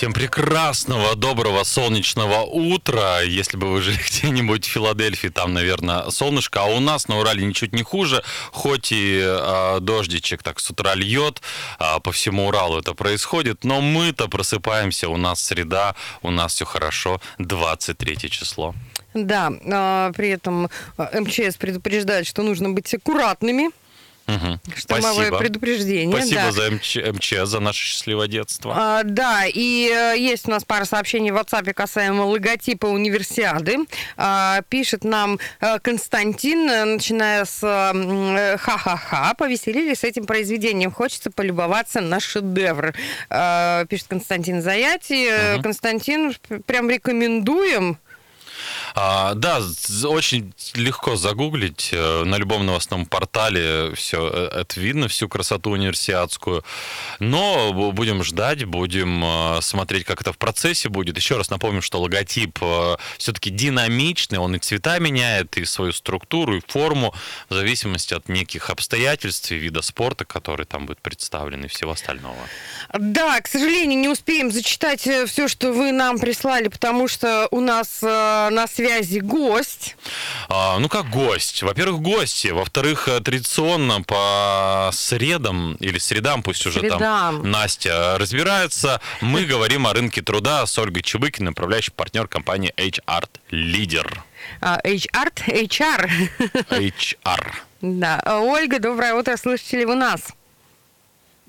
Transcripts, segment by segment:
Всем прекрасного, доброго, солнечного утра. Если бы вы жили где-нибудь в Филадельфии, там, наверное, солнышко. А у нас на Урале ничуть не хуже. Хоть и э, дождичек так с утра льет, э, по всему Уралу это происходит. Но мы-то просыпаемся, у нас среда, у нас все хорошо. 23 число. Да, а, при этом МЧС предупреждает, что нужно быть аккуратными. Мгм. Штормовое Спасибо. предупреждение. Спасибо да. за МЧ, МЧС, за наше счастливое детство. А, да, и э, есть у нас пара сообщений в WhatsApp касаемо логотипа универсиады. А, пишет нам э, Константин, э, начиная с ха-ха-ха, повеселились с этим произведением. Хочется полюбоваться на шедевр. А, пишет Константин Заяти. Мгм. Константин, прям рекомендуем. А, да, очень легко загуглить. э, На любом новостном портале все это видно, всю красоту универсиадскую. Но бу- будем ждать, будем э, смотреть, как это в процессе будет. Еще раз напомним, что логотип все-таки динамичный, он и цвета меняет, и свою структуру, и форму, в зависимости от неких обстоятельств и вида спорта, который там будет представлен, и всего остального. Да, к сожалению, не успеем зачитать все, что вы нам прислали, потому что у нас э, на связи гость. А, ну, как гость. Во-первых, гости. Во-вторых, э, традиционно по средам или средам, пусть уже Средам. там Настя разбирается, мы говорим о рынке труда с Ольгой Чебыкиной, управляющий партнер компании HR Leader. А, HR, HR. HR. Да. Ольга, доброе утро. Слышите ли вы нас?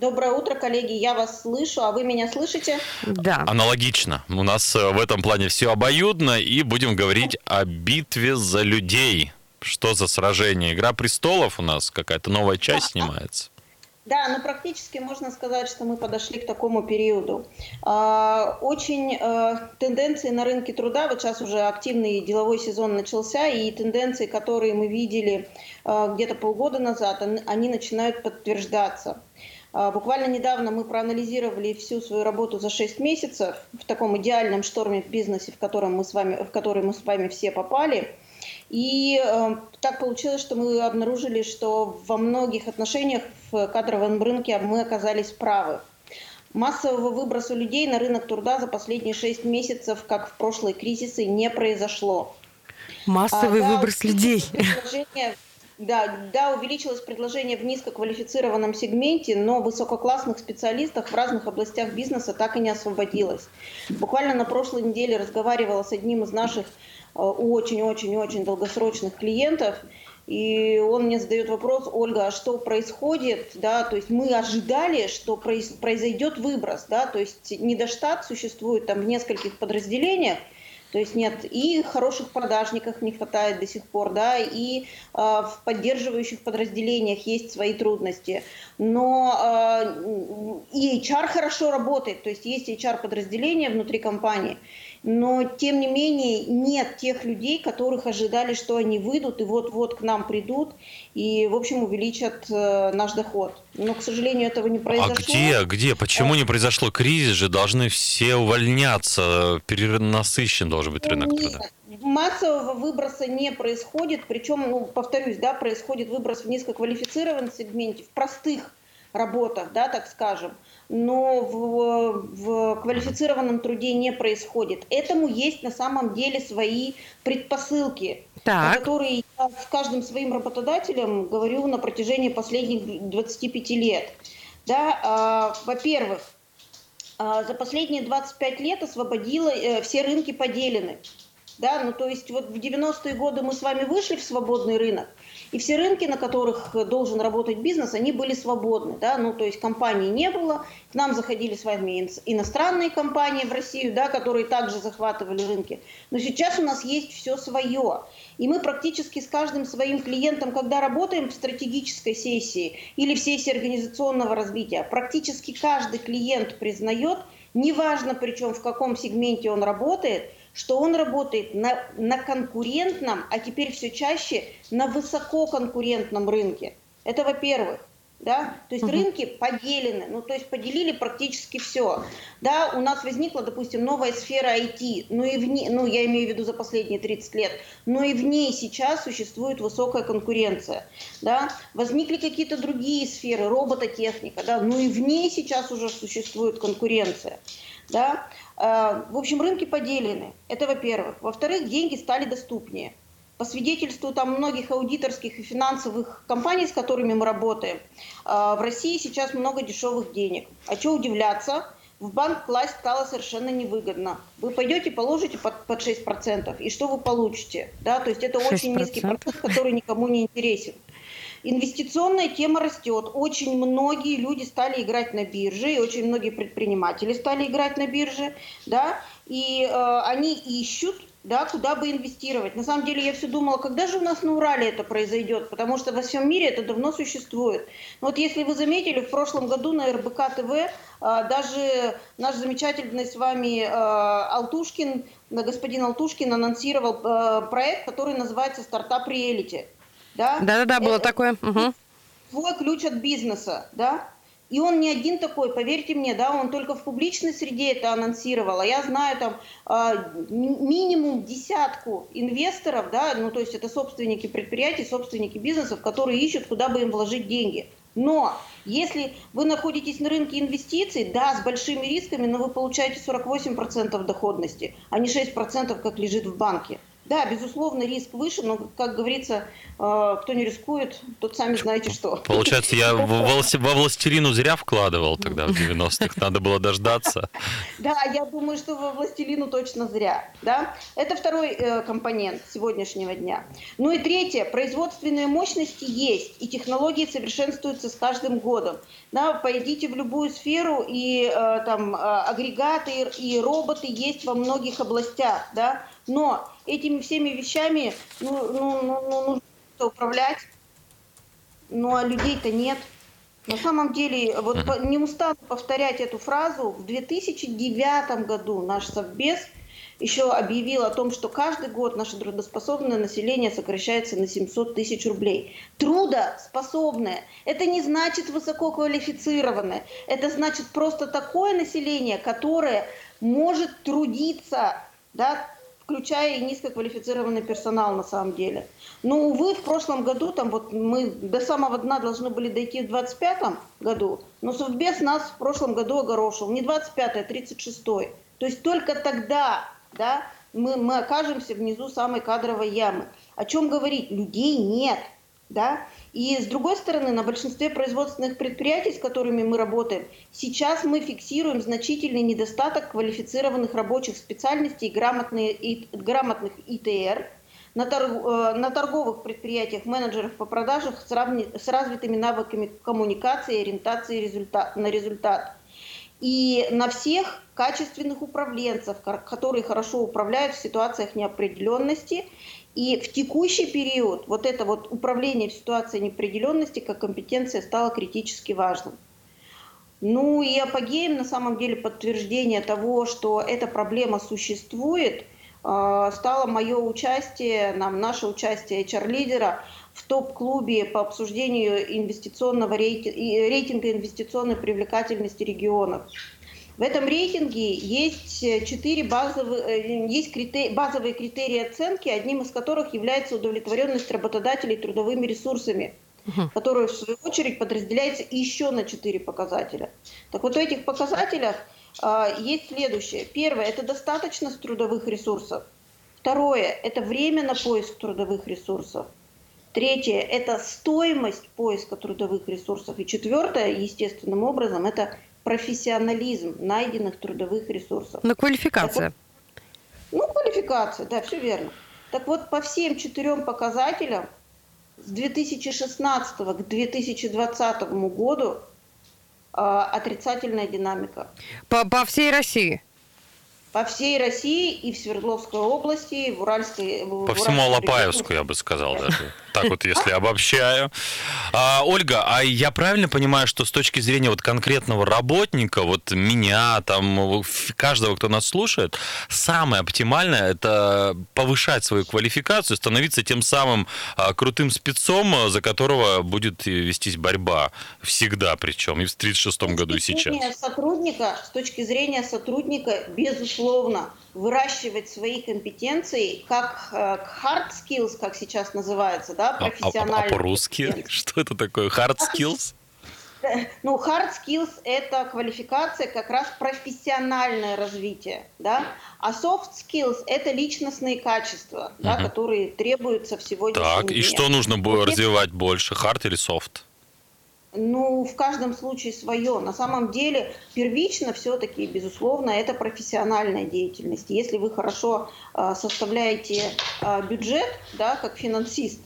Доброе утро, коллеги. Я вас слышу, а вы меня слышите? Да. Аналогично. У нас э, в этом плане все обоюдно, и будем говорить о битве за людей. Что за сражение? Игра престолов у нас какая-то новая часть снимается. Да, ну практически можно сказать, что мы подошли к такому периоду. А, Очень э, тенденции на рынке труда, вот сейчас уже активный деловой сезон начался, и тенденции, которые мы видели э, где-то полгода назад, они начинают подтверждаться. А, Буквально недавно мы проанализировали всю свою работу за 6 месяцев в таком идеальном шторме в бизнесе, в котором мы с вами, в который мы с вами все попали. И э, так получилось, что мы обнаружили, что во многих отношениях в кадровом рынке мы оказались правы. Массового выброса людей на рынок труда за последние 6 месяцев, как в прошлые кризисы, не произошло. Массовый А, да, выброс людей. предложение- Да, да, увеличилось предложение в низкоквалифицированном сегменте, но высококлассных специалистов в разных областях бизнеса так и не освободилось. Буквально на прошлой неделе разговаривала с одним из наших э, очень-очень-очень долгосрочных клиентов, и он мне задает вопрос, Ольга, а что происходит, да, то есть мы ожидали, что произ- произойдет выброс, да, то есть недоштат существует там в нескольких подразделениях, то есть нет и хороших продажников не хватает до сих пор, да, и э, в поддерживающих подразделениях есть свои трудности. Но э, и HR хорошо работает, то есть есть HR-подразделения внутри компании, но тем не менее нет тех людей, которых ожидали, что они выйдут и вот-вот к нам придут и, в общем, увеличат э, наш доход. Но, к сожалению, этого не произошло. А где, где? Почему не произошло кризис же? Должны все увольняться. Перенасыщен должен быть рынок Нет, труда. Массового выброса не происходит, причем, ну, повторюсь, да, происходит выброс в низкоквалифицированном сегменте, в простых работах, да, так скажем, но в, в квалифицированном труде не происходит. Этому есть на самом деле свои предпосылки, Так. которые я с каждым своим работодателем говорю на протяжении последних 25 лет. Да, а, во-первых, а, за последние 25 лет освободила, э, все рынки поделены. Да, ну то есть вот в 90-е годы мы с вами вышли в свободный рынок, и все рынки, на которых должен работать бизнес, они были свободны. Да? Ну, то есть компаний не было, к нам заходили с вами ин- иностранные компании в Россию, да, которые также захватывали рынки. Но сейчас у нас есть все свое. И мы практически с каждым своим клиентом, когда работаем в стратегической сессии или в сессии организационного развития, практически каждый клиент признает, неважно причем в каком сегменте он работает, что он работает на, на конкурентном, а теперь все чаще на высококонкурентном рынке. Это во-первых. да, то есть рынки поделены, ну, то есть поделили практически все, да, у нас возникла, допустим, новая сфера IT, ну, и в ней, ну, я имею в виду за последние 30 лет, но и в ней сейчас существует высокая конкуренция, да, возникли какие-то другие сферы, робототехника, да, ну, и в ней сейчас уже существует конкуренция, да, в общем, рынки поделены, это во-первых, во-вторых, деньги стали доступнее, по свидетельству там многих аудиторских и финансовых компаний, с которыми мы работаем, а, в России сейчас много дешевых денег. А что удивляться? В банк класть стало совершенно невыгодно. Вы пойдете, положите под, под 6%, и что вы получите? Да, то есть это 6%. очень низкий процент, который никому не интересен. Инвестиционная тема растет. Очень многие люди стали играть на бирже, и очень многие предприниматели стали играть на бирже, да, и э, они ищут да, куда бы инвестировать. На самом деле я все думала, когда же у нас на Урале это произойдет, потому что во всем мире это давно существует. Но вот если вы заметили, в прошлом году на РБК ТВ а, даже наш замечательный с вами а, Алтушкин, господин Алтушкин анонсировал а, проект, который называется «Стартап Реалити». Да, да-да-да, было это, такое. Угу. Свой ключ от бизнеса, да, и он не один такой, поверьте мне, да, он только в публичной среде это анонсировал. А я знаю там а, минимум десятку инвесторов, да, ну то есть это собственники предприятий, собственники бизнесов, которые ищут, куда бы им вложить деньги. Но если вы находитесь на рынке инвестиций, да, с большими рисками, но вы получаете 48% доходности, а не 6%, как лежит в банке. Да, безусловно, риск выше, но, как говорится, э, кто не рискует, тот сами знаете что. Получается, я во «Властелину» зря вкладывал тогда в 90-х, надо было дождаться. Да, я думаю, что во «Властелину» точно зря. Да? Это второй э, компонент сегодняшнего дня. Ну и третье, производственные мощности есть, и технологии совершенствуются с каждым годом. Да, пойдите в любую сферу, и э, там агрегаты и роботы есть во многих областях. Да? Но этими всеми вещами ну, ну, ну, ну, нужно управлять, ну а людей-то нет. На самом деле, вот не устану повторять эту фразу, в 2009 году наш Совбез еще объявил о том, что каждый год наше трудоспособное население сокращается на 700 тысяч рублей. Трудоспособное. Это не значит высококвалифицированное. Это значит просто такое население, которое может трудиться да, включая и низкоквалифицированный персонал на самом деле. Но, увы, в прошлом году, там вот мы до самого дна должны были дойти в 25 году, но Совбез нас в прошлом году огорошил. Не 25 а 36 -й. То есть только тогда да, мы, мы окажемся внизу самой кадровой ямы. О чем говорить? Людей нет. Да? И с другой стороны, на большинстве производственных предприятий, с которыми мы работаем, сейчас мы фиксируем значительный недостаток квалифицированных рабочих специальностей и, грамотные, и грамотных ИТР. На, торг, э, на торговых предприятиях менеджеров по продажам с, с развитыми навыками коммуникации и ориентации результат, на результат. И на всех качественных управленцев, которые хорошо управляют в ситуациях неопределенности и в текущий период вот это вот управление в ситуации неопределенности как компетенция стало критически важным. Ну и апогеем на самом деле подтверждение того, что эта проблема существует, э, стало мое участие, нам, наше участие HR-лидера в топ-клубе по обсуждению инвестиционного рейтинга инвестиционной привлекательности регионов. В этом рейтинге есть, э, четыре базовые, э, есть критерии, базовые критерии оценки, одним из которых является удовлетворенность работодателей трудовыми ресурсами, угу. которая в свою очередь подразделяется еще на четыре показателя. Так вот, в этих показателях э, есть следующее. Первое – это достаточность трудовых ресурсов. Второе – это время на поиск трудовых ресурсов. Третье – это стоимость поиска трудовых ресурсов. И четвертое, естественным образом, это профессионализм найденных трудовых ресурсов. Ну, квалификация. Вот, ну, квалификация, да, все верно. Так вот, по всем четырем показателям с 2016 к 2020 году э, отрицательная динамика. По, по всей России? По всей России и в Свердловской области, и в Уральской... По всему Алапаевску, я бы сказал даже. Так вот, если обобщаю. А, Ольга, а я правильно понимаю, что с точки зрения вот конкретного работника, вот меня, там, каждого, кто нас слушает, самое оптимальное – это повышать свою квалификацию, становиться тем самым а, крутым спецом, за которого будет вестись борьба. Всегда причем, и в 1936 году, и сейчас. Сотрудника, с точки зрения сотрудника, безусловно, безусловно, выращивать свои компетенции как э, hard skills, как сейчас называется, да, профессионально. А, а, а по-русски что это такое? Hard skills? Ну, hard skills – это квалификация, как раз профессиональное развитие, да, а soft skills – это личностные качества, угу. да, которые требуются в сегодняшнем так, дне. И что нужно было развивать больше, hard или soft? Ну, в каждом случае свое. На самом деле, первично все-таки, безусловно, это профессиональная деятельность. Если вы хорошо э, составляете э, бюджет, да, как финансист,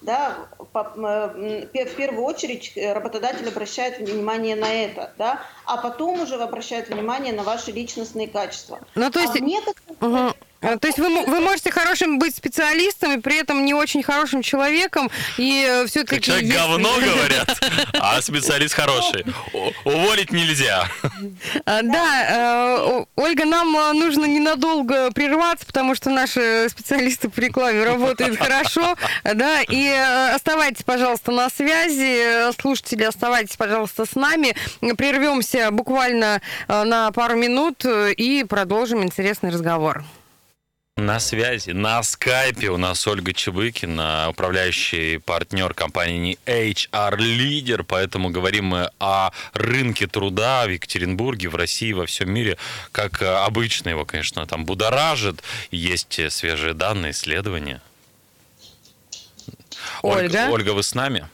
да, по, э, в первую очередь работодатель обращает внимание на это, да, а потом уже обращает внимание на ваши личностные качества. Ну, то есть... А некоторых... угу. А, то есть вы, вы можете хорошим быть специалистом и при этом не очень хорошим человеком, и э, все-таки... Человек есть... говно, говорят, а специалист хороший. Уволить нельзя. А, да, э, Ольга, нам э, нужно ненадолго прерваться, потому что наши специалисты по рекламе работают хорошо, да, и оставайтесь, пожалуйста, на связи, слушатели, оставайтесь, пожалуйста, с нами, прервемся буквально на пару минут и продолжим интересный разговор. На связи, на скайпе у нас Ольга Чебыкина, управляющий партнер компании HR Leader, поэтому говорим мы о рынке труда в Екатеринбурге, в России, во всем мире, как обычно его, конечно, там будоражит, есть свежие данные, исследования. Ольга, Ольга, Ольга вы с нами?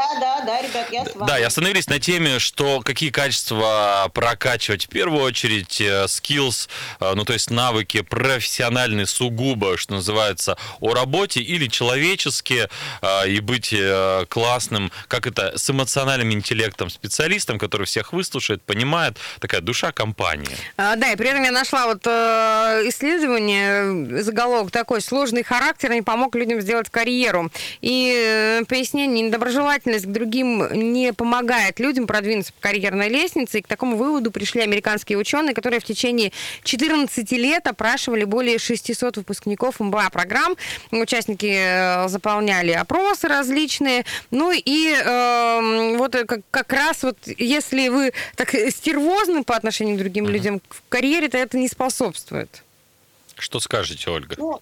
Да, да, да, ребят, я с вами. Да, и остановились на теме, что какие качества прокачивать в первую очередь, э, skills, э, ну то есть навыки профессиональные сугубо, что называется, о работе или человеческие, э, и быть классным, как это, с эмоциональным интеллектом специалистом, который всех выслушает, понимает, такая душа компании. А, да, и при этом я нашла вот исследование, заголовок такой, сложный характер не помог людям сделать карьеру. И пояснение недоброжелательности внимательность к другим не помогает людям продвинуться по карьерной лестнице. И к такому выводу пришли американские ученые, которые в течение 14 лет опрашивали более 600 выпускников МБА-программ. Участники э, заполняли опросы различные. Ну и э, вот как, как раз вот если вы так стервозны по отношению к другим uh-huh. людям, в карьере-то это не способствует. Что скажете, Ольга? Ну,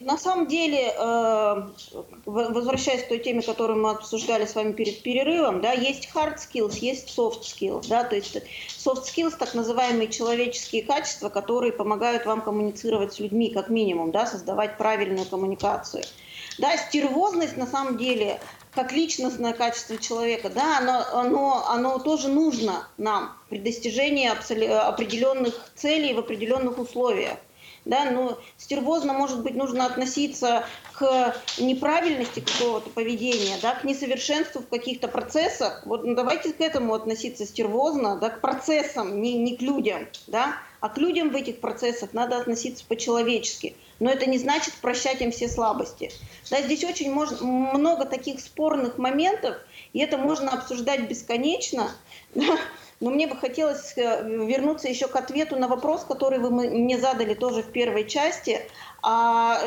на самом деле, э, возвращаясь к той теме, которую мы обсуждали с вами перед перерывом, да, есть hard skills, есть soft skills, да, то есть soft skills, так называемые человеческие качества, которые помогают вам коммуницировать с людьми, как минимум, да, создавать правильную коммуникацию. Да, стервозность на самом деле как личностное качество человека, да, оно, оно, оно тоже нужно нам при достижении определенных целей в определенных условиях да, но стервозно, может быть, нужно относиться к неправильности какого-то поведения, да, к несовершенству в каких-то процессах. Вот ну, давайте к этому относиться стервозно, да, к процессам, не, не к людям, да, а к людям в этих процессах надо относиться по-человечески. Но это не значит прощать им все слабости. Да, здесь очень мож, много таких спорных моментов, и это можно обсуждать бесконечно. но мне бы хотелось э, вернуться еще к ответу на вопрос, который вы мне задали тоже в первой части. А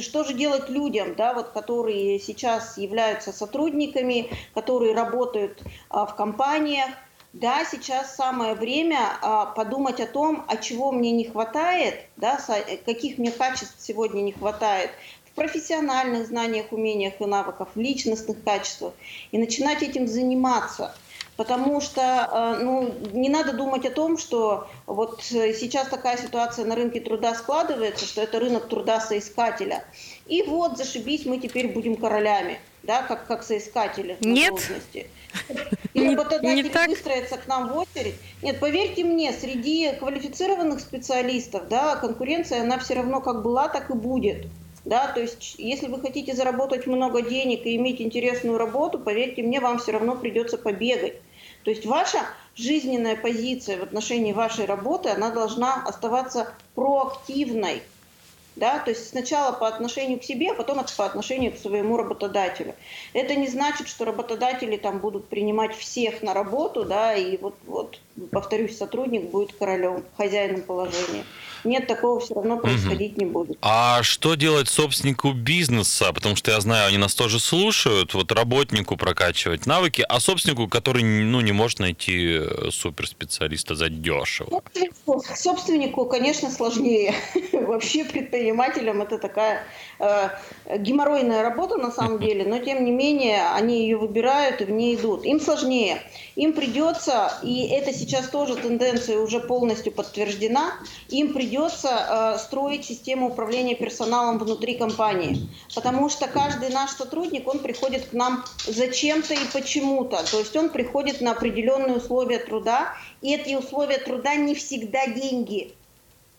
что же делать людям, да, вот, которые сейчас являются сотрудниками, которые работают а, в компаниях? Да, сейчас самое время а, подумать о том, а чего мне не хватает, да, каких мне качеств сегодня не хватает в профессиональных знаниях, умениях и навыках, в личностных качествах, и начинать этим заниматься – потому что э, ну, не надо думать о том, что вот сейчас такая ситуация на рынке труда складывается, что это рынок труда соискателя. И вот, зашибись, мы теперь будем королями, да, как, как соискатели Нет. должности. И работодатели не выстроятся к нам в очередь. Нет, поверьте мне, среди квалифицированных специалистов, да, конкуренция, она все равно как была, так и будет. Да, то есть, если вы хотите заработать много денег и иметь интересную работу, поверьте мне, вам все равно придется побегать. То есть ваша жизненная позиция в отношении вашей работы, она должна оставаться проактивной. Да? То есть сначала по отношению к себе, а потом по отношению к своему работодателю. Это не значит, что работодатели там будут принимать всех на работу, да, и вот, вот повторюсь, сотрудник будет королем, хозяином положения. Нет, такого все равно происходить угу. не будет. А что делать собственнику бизнеса? Потому что я знаю, они нас тоже слушают. Вот работнику прокачивать навыки, а собственнику, который ну, не может найти э, суперспециалиста за дешево. Собственнику, собственнику конечно, сложнее. Вообще предпринимателям это такая э, геморройная работа на самом деле, но тем не менее они ее выбирают и в ней идут. Им сложнее. Им придется, и это сейчас тоже тенденция уже полностью подтверждена, им придется э, строить систему управления персоналом внутри компании. Потому что каждый наш сотрудник, он приходит к нам зачем-то и почему-то. То есть он приходит на определенные условия труда, и эти условия труда не всегда деньги.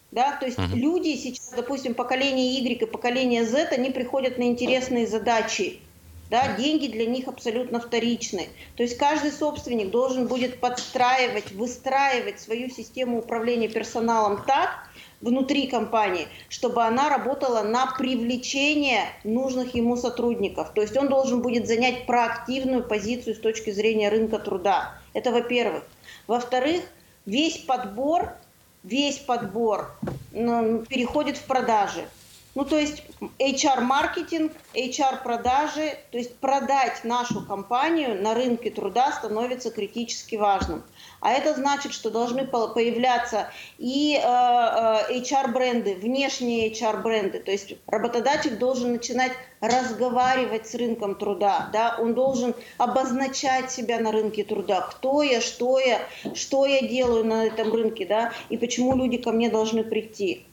Да, то есть uh-huh. люди сейчас, допустим, поколение Y и поколение Z, они приходят на интересные задачи да, деньги для них абсолютно вторичны. То есть каждый собственник должен будет подстраивать, выстраивать свою систему управления персоналом так, внутри компании, чтобы она работала на привлечение нужных ему сотрудников. То есть он должен будет занять проактивную позицию с точки зрения рынка труда. Это во-первых. Во-вторых, весь подбор, весь подбор переходит в продажи. Ну, то есть HR-маркетинг, HR-продажи, то есть продать нашу компанию на рынке труда становится критически важным. А это значит, что должны появляться и э, э, HR-бренды, внешние HR-бренды. То есть работодатель должен начинать разговаривать с рынком труда, да, он должен обозначать себя на рынке труда, кто я, что я, что я делаю на этом рынке, да, и почему люди ко мне должны прийти.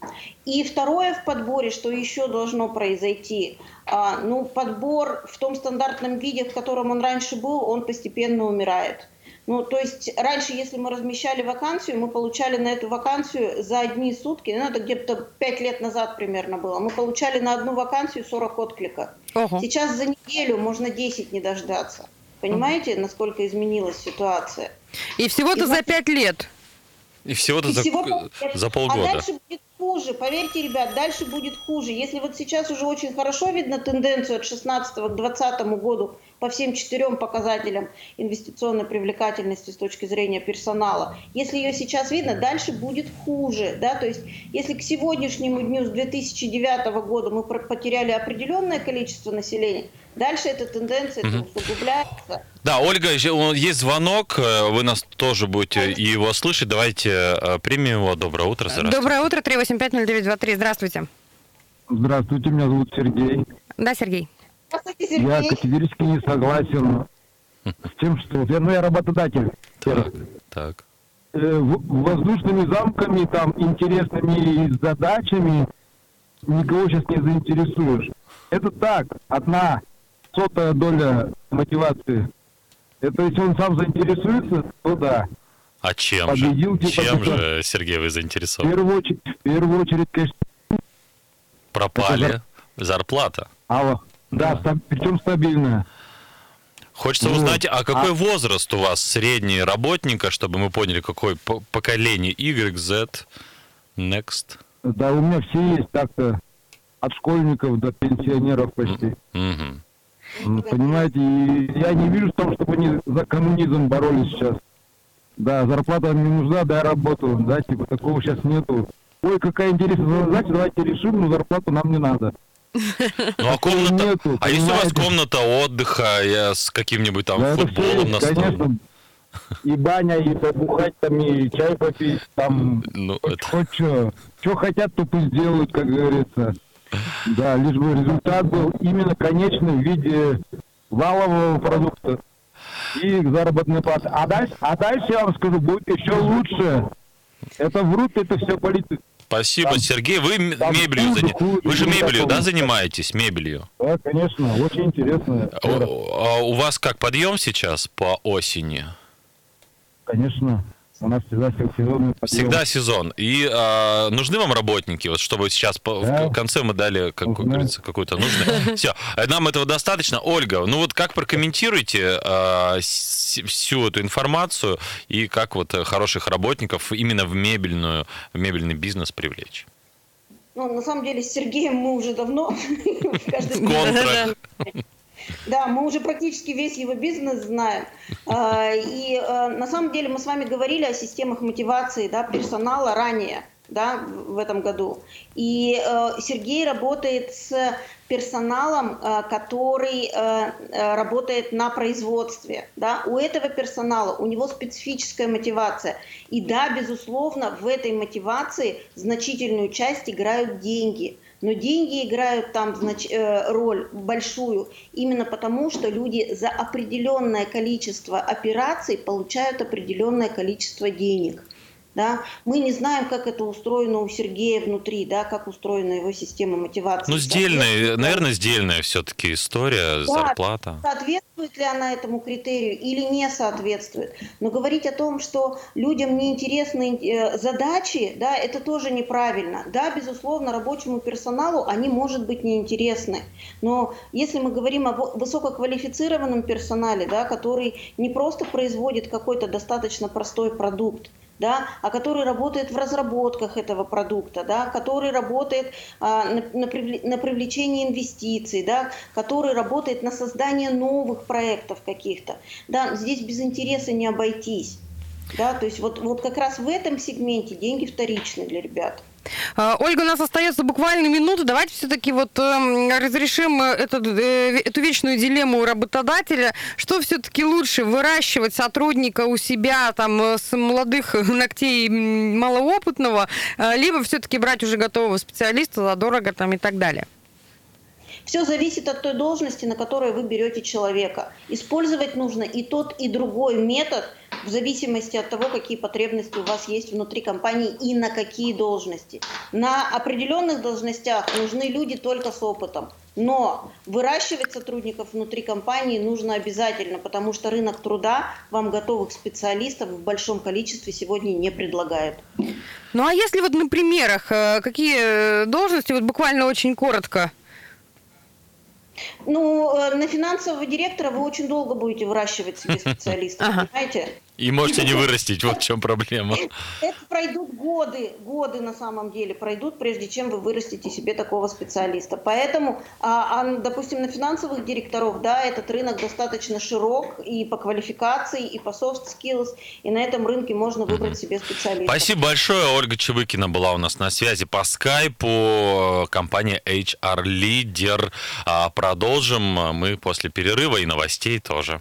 И второе в подборе, что еще должно произойти, а, ну, подбор в том стандартном виде, в котором он раньше был, он постепенно умирает. Ну, то есть раньше, если мы размещали вакансию, мы получали на эту вакансию за одни сутки, ну, это где-то 5 лет назад примерно было, мы получали на одну вакансию 40 отклика. Ого. Сейчас за неделю можно 10 не дождаться. Понимаете, насколько изменилась ситуация? И всего-то И за 5 лет. И всего-то за, всего за полгода. А дальше будет хуже, поверьте, ребят, дальше будет хуже. Если вот сейчас уже очень хорошо видно тенденцию от 16 к 20 году по всем четырем показателям инвестиционной привлекательности с точки зрения персонала. Если ее сейчас видно, дальше будет хуже. Да? То есть если к сегодняшнему дню с 2009 года мы потеряли определенное количество населения, дальше эта тенденция угу. усугубляется. Да, Ольга, есть звонок, э, вы нас тоже будете его слышать. Давайте э, примем его. Доброе утро. Здравствуйте. Доброе утро, 3850923. Здравствуйте. Здравствуйте, меня зовут Сергей. Да, Сергей. Я категорически не согласен с тем, что я, ну, я работодатель. Так, так. Э, воздушными замками, там, интересными задачами никого сейчас не заинтересуешь. Это так, одна сотая доля мотивации. Это если он сам заинтересуется, то да. А чем Победил, же? Типа, чем же, Сергей, вы заинтересованы? В первую очередь, в первую очередь конечно... Пропали. Зарплата. Алло. Да, да. причем стабильная. Хочется ну, узнать, а какой а... возраст у вас средний работника, чтобы мы поняли, какое поколение Y, Z, Next? Да, у меня все есть так-то, от школьников до пенсионеров почти. Угу. Понимаете, и я не вижу в том, чтобы они за коммунизм боролись сейчас. Да, зарплата не нужна, дай работу, да, типа такого сейчас нету. Ой, какая интересная задача, давайте решим, но зарплату нам не надо. Ну а комната, Нету, а если у вас комната отдыха я с каким-нибудь там да, футболом на столе? И баня, и побухать там, и чай попить, там, ну, хоть, это... хоть что. Что хотят, то пусть делают, как говорится. Да, лишь бы результат был именно конечный в виде валового продукта и заработной платы. А дальше, а дальше я вам скажу, будет еще лучше. Это врут, это все политика. Спасибо, там, Сергей. Вы там мебелью занимаетесь. Вы же мебелью, да, занимаетесь? Мебелью? Да, конечно, очень интересно. А у вас как подъем сейчас по осени? Конечно. У нас всегда сезонный Всегда сезон. И а, нужны вам работники, вот чтобы сейчас по, да. в конце мы дали, как Узнаю. говорится, какую-то нужную. Все, нам этого достаточно. Ольга, ну вот как прокомментируете а, всю эту информацию и как вот хороших работников именно в мебельную, в мебельный бизнес привлечь? Ну, на самом деле, с Сергеем мы уже давно в каждой Да, мы уже практически весь его бизнес знаем. А, и а, на самом деле мы с вами говорили о системах мотивации да, персонала ранее да, в этом году. И э, Сергей работает с персоналом, который работает на производстве. Да? У этого персонала, у него специфическая мотивация. И да, безусловно, в этой мотивации значительную часть играют деньги. Но деньги играют там знач, э, роль большую именно потому, что люди за определенное количество операций получают определенное количество денег да, мы не знаем, как это устроено у Сергея внутри, да, как устроена его система мотивации. Ну, сдельная, наверное, сдельная все-таки история, да, зарплата. Соответствует ли она этому критерию или не соответствует. Но говорить о том, что людям неинтересны э, задачи, да, это тоже неправильно. Да, безусловно, рабочему персоналу они, может быть, неинтересны. Но если мы говорим о высококвалифицированном персонале, да, который не просто производит какой-то достаточно простой продукт, да, а который работает в разработках этого продукта, да, который работает а, на, на, привлечение инвестиций, да, который работает на создание новых проектов каких-то. Да, здесь без интереса не обойтись. Да, то есть вот, вот как раз в этом сегменте деньги вторичны для ребят. А, Ольга, у нас остается буквально минута. Давайте все-таки вот эм, разрешим э, этот, э, эту вечную дилемму работодателя. Что все-таки лучше, выращивать сотрудника у себя там э, с молодых ногтей малоопытного, либо все-таки брать уже готового специалиста задорого там и так далее? Все зависит от той должности, на которой вы берете человека. Использовать нужно и тот, и другой метод в зависимости от того, какие потребности у вас есть внутри компании и на какие должности. На определенных должностях нужны люди только с опытом. Но выращивать сотрудников внутри компании нужно обязательно, потому что рынок труда вам готовых специалистов в большом количестве сегодня не предлагает. Ну а если вот на примерах, э, какие должности, вот буквально очень коротко, ну, э, на финансового директора вы очень долго будете выращивать себе специалистов, понимаете? И можете не вырастить, вот в чем проблема. Это пройдут годы, годы на самом деле пройдут, прежде чем вы вырастите себе такого специалиста. Поэтому, а, а, допустим, на финансовых директоров, да, этот рынок достаточно широк и по квалификации, и по soft skills, и на этом рынке можно выбрать себе специалиста. Спасибо большое. Ольга Чевыкина была у нас на связи по скайпу. Компания HR Leader. А, продолжим мы после перерыва и новостей тоже.